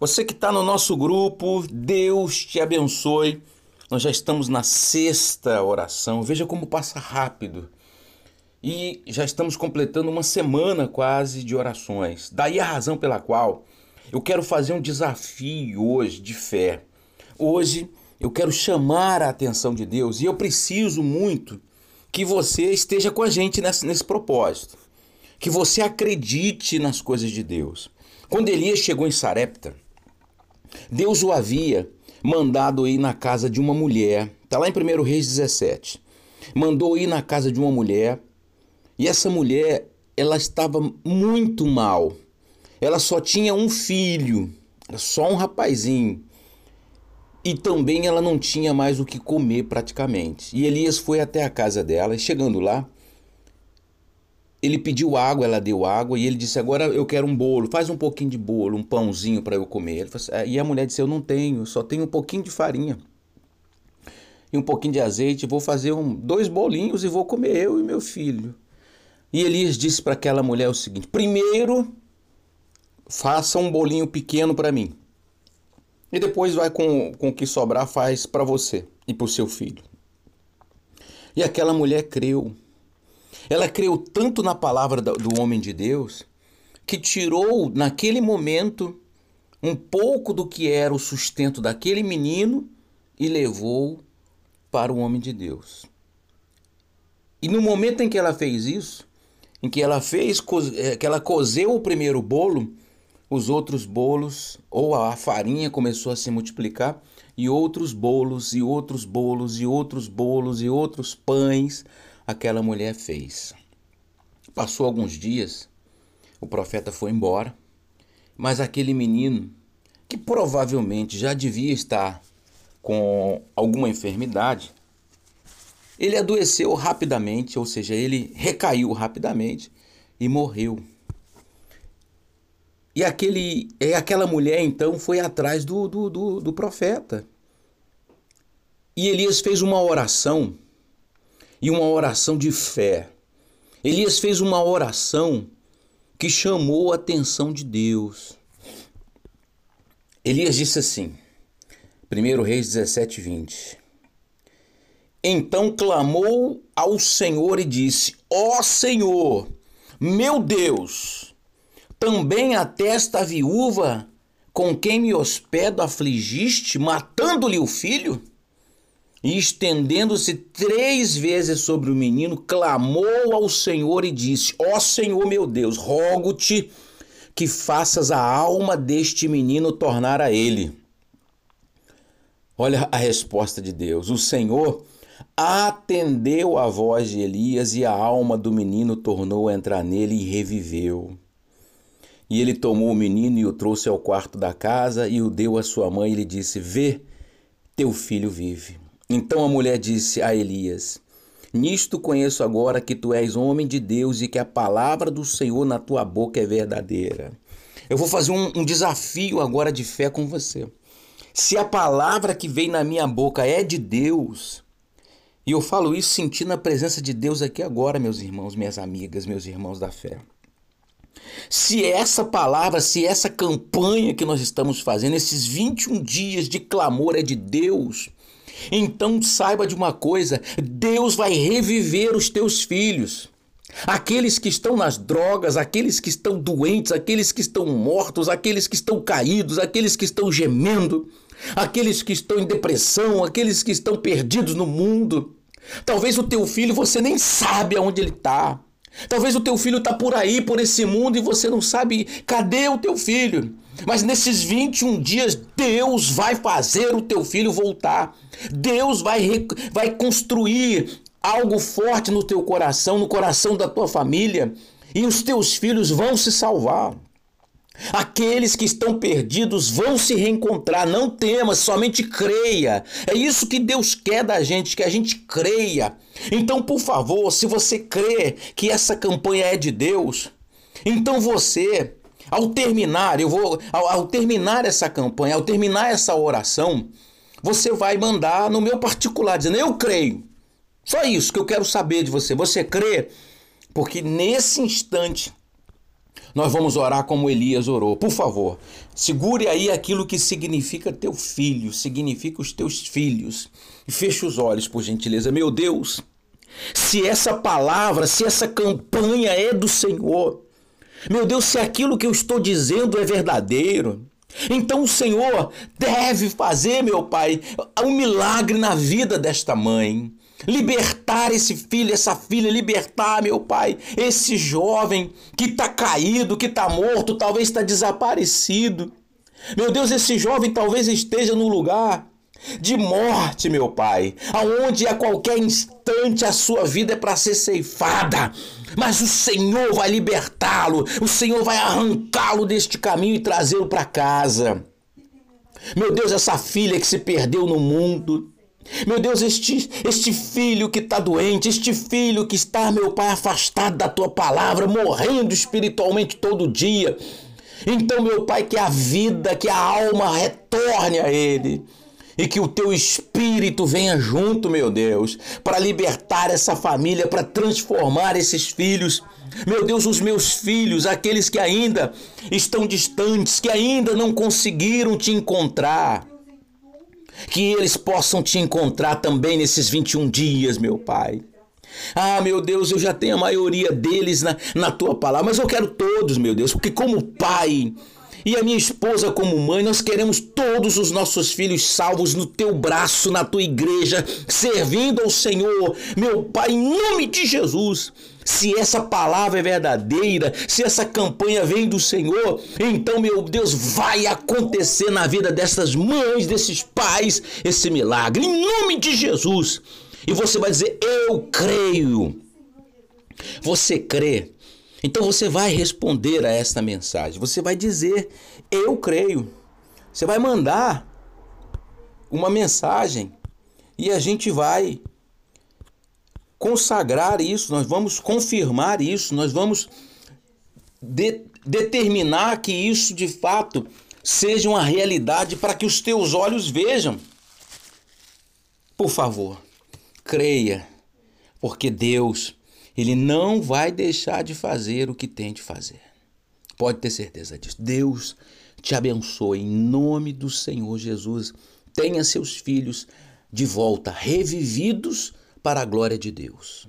Você que está no nosso grupo, Deus te abençoe. Nós já estamos na sexta oração. Veja como passa rápido. E já estamos completando uma semana quase de orações. Daí a razão pela qual eu quero fazer um desafio hoje de fé. Hoje eu quero chamar a atenção de Deus e eu preciso muito que você esteja com a gente nesse, nesse propósito. Que você acredite nas coisas de Deus. Quando Elias chegou em Sarepta, Deus o havia mandado ir na casa de uma mulher. Está lá em 1 Reis 17. Mandou ir na casa de uma mulher e essa mulher, ela estava muito mal. Ela só tinha um filho, só um rapazinho. E também ela não tinha mais o que comer praticamente. E Elias foi até a casa dela e chegando lá, ele pediu água, ela deu água e ele disse: Agora eu quero um bolo, faz um pouquinho de bolo, um pãozinho para eu comer. Assim, é, e a mulher disse: Eu não tenho, só tenho um pouquinho de farinha e um pouquinho de azeite. Vou fazer um, dois bolinhos e vou comer eu e meu filho. E Elias disse para aquela mulher o seguinte: Primeiro, faça um bolinho pequeno para mim. E depois vai com, com o que sobrar, faz para você e para o seu filho. E aquela mulher creu. Ela creu tanto na palavra do homem de Deus que tirou naquele momento um pouco do que era o sustento daquele menino e levou para o homem de Deus. E no momento em que ela fez isso, em que ela fez, eh, que ela cozeu o primeiro bolo, os outros bolos, ou a farinha começou a se multiplicar, e outros bolos, e outros bolos, e outros bolos, e outros pães aquela mulher fez. Passou alguns dias, o profeta foi embora, mas aquele menino, que provavelmente já devia estar com alguma enfermidade, ele adoeceu rapidamente, ou seja, ele recaiu rapidamente e morreu. E aquele, e aquela mulher então foi atrás do, do, do, do profeta. E Elias fez uma oração e uma oração de fé. Elias fez uma oração que chamou a atenção de Deus. Elias disse assim, 1 Reis 17, 20. Então clamou ao Senhor e disse: Ó oh Senhor, meu Deus, também até esta viúva com quem me hospedo afligiste, matando-lhe o filho? E estendendo-se três vezes sobre o menino, clamou ao Senhor e disse: Ó oh Senhor meu Deus, rogo-te que faças a alma deste menino tornar a ele. Olha a resposta de Deus. O Senhor atendeu a voz de Elias e a alma do menino tornou a entrar nele e reviveu. E ele tomou o menino e o trouxe ao quarto da casa e o deu à sua mãe e lhe disse: Vê, teu filho vive. Então a mulher disse a Elias: Nisto conheço agora que tu és homem de Deus e que a palavra do Senhor na tua boca é verdadeira. Eu vou fazer um, um desafio agora de fé com você. Se a palavra que vem na minha boca é de Deus, e eu falo isso sentindo a presença de Deus aqui agora, meus irmãos, minhas amigas, meus irmãos da fé. Se essa palavra, se essa campanha que nós estamos fazendo, esses 21 dias de clamor é de Deus, então saiba de uma coisa: Deus vai reviver os teus filhos. Aqueles que estão nas drogas, aqueles que estão doentes, aqueles que estão mortos, aqueles que estão caídos, aqueles que estão gemendo, aqueles que estão em depressão, aqueles que estão perdidos no mundo. Talvez o teu filho você nem sabe aonde ele está. Talvez o teu filho está por aí, por esse mundo, e você não sabe cadê o teu filho. Mas nesses 21 dias, Deus vai fazer o teu filho voltar. Deus vai, vai construir algo forte no teu coração, no coração da tua família, e os teus filhos vão se salvar. Aqueles que estão perdidos vão se reencontrar, não temas, somente creia. É isso que Deus quer da gente, que a gente creia. Então, por favor, se você crê que essa campanha é de Deus, então você, ao terminar, eu vou, ao, ao terminar essa campanha, ao terminar essa oração, você vai mandar no meu particular dizendo: "Eu creio". Só isso que eu quero saber de você. Você crê? Porque nesse instante nós vamos orar como Elias orou. Por favor, segure aí aquilo que significa teu filho, significa os teus filhos. E feche os olhos, por gentileza. Meu Deus, se essa palavra, se essa campanha é do Senhor, meu Deus, se aquilo que eu estou dizendo é verdadeiro, então o Senhor deve fazer, meu Pai, um milagre na vida desta mãe. Libertar esse filho, essa filha, libertar, meu Pai, esse jovem que está caído, que está morto, talvez está desaparecido. Meu Deus, esse jovem talvez esteja no lugar de morte, meu Pai, aonde a qualquer instante a sua vida é para ser ceifada. Mas o Senhor vai libertá-lo, o Senhor vai arrancá-lo deste caminho e trazê-lo para casa. Meu Deus, essa filha que se perdeu no mundo, meu Deus, este, este filho que está doente, este filho que está, meu Pai, afastado da tua palavra, morrendo espiritualmente todo dia. Então, meu Pai, que a vida, que a alma retorne a ele e que o teu espírito venha junto, meu Deus, para libertar essa família, para transformar esses filhos. Meu Deus, os meus filhos, aqueles que ainda estão distantes, que ainda não conseguiram te encontrar. Que eles possam te encontrar também nesses 21 dias, meu Pai. Ah, meu Deus, eu já tenho a maioria deles na, na tua palavra, mas eu quero todos, meu Deus, porque como pai, e a minha esposa, como mãe, nós queremos todos os nossos filhos salvos no teu braço, na tua igreja, servindo ao Senhor. Meu Pai, em nome de Jesus. Se essa palavra é verdadeira, se essa campanha vem do Senhor, então, meu Deus, vai acontecer na vida dessas mães, desses pais, esse milagre, em nome de Jesus. E você vai dizer: Eu creio. Você crê então você vai responder a esta mensagem. Você vai dizer: Eu creio. Você vai mandar uma mensagem e a gente vai consagrar isso, nós vamos confirmar isso, nós vamos de, determinar que isso de fato seja uma realidade para que os teus olhos vejam. Por favor, creia, porque Deus ele não vai deixar de fazer o que tem de fazer. Pode ter certeza disso. Deus te abençoe em nome do Senhor Jesus. Tenha seus filhos de volta, revividos para a glória de Deus.